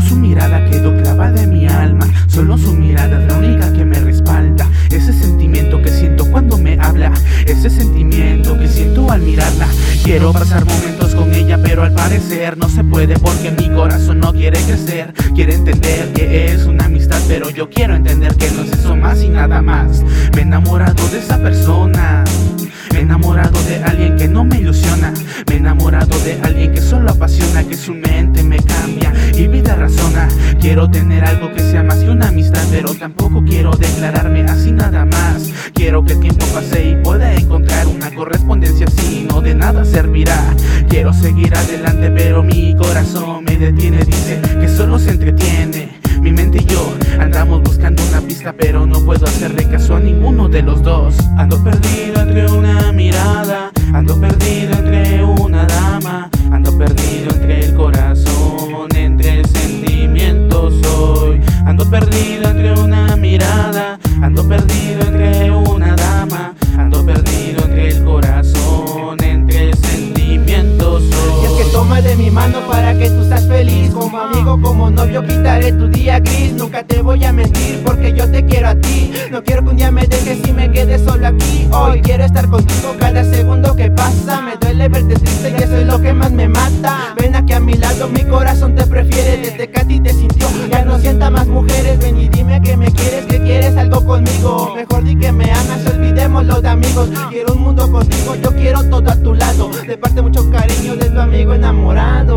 su mirada quedó clavada en mi alma. Solo su mirada es la única que me respalda. Ese sentimiento que siento cuando me habla. Ese sentimiento que siento al mirarla. Quiero pasar momentos con ella, pero al parecer no se puede porque mi corazón no quiere crecer. Quiere entender que es una amistad, pero yo quiero entender que no es eso más y nada más. Me he enamorado de esa persona. Que su mente me cambia y vida razona. Quiero tener algo que sea más que una amistad, pero tampoco quiero declararme así nada más. Quiero que el tiempo pase y pueda encontrar una correspondencia así, no de nada servirá. Quiero seguir adelante, pero mi corazón me detiene, dice que solo se entretiene. Mi mente y yo andamos buscando una pista, pero no puedo hacerle caso a ninguno de los dos. Ando perdido entre una mirada, ando perdido novio quitaré tu día gris. Nunca te voy a mentir porque yo te quiero a ti. No quiero que un día me dejes y me quedes solo aquí. Hoy quiero estar contigo cada segundo que pasa. Me duele verte triste y eso es lo que más me mata. Ven aquí a mi lado, mi corazón te prefiere. Desde que a ti te sintió, ya no sienta más mujeres. Ven y dime que me quieres, que quieres algo conmigo. Mejor di que me amas, olvidémoslo de amigos. Quiero un mundo contigo, yo quiero todo a tu lado. De parte mucho cariño de tu amigo enamorado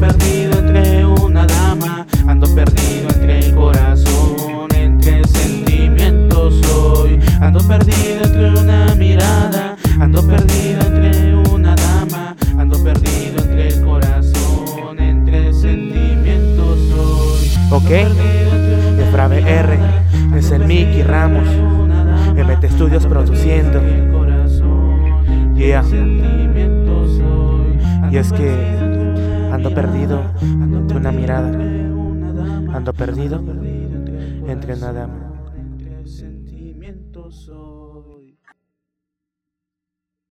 perdido entre una dama, ando perdido entre el corazón, entre sentimientos hoy. Ando perdido entre una mirada, ando perdido entre una dama, ando perdido entre el corazón, entre sentimientos hoy. Ok, Efrabe R, es el Mickey Ramos, MT Studios produciendo. Yeah. Y es que ando perdido entre una mirada, ando perdido entre una dama.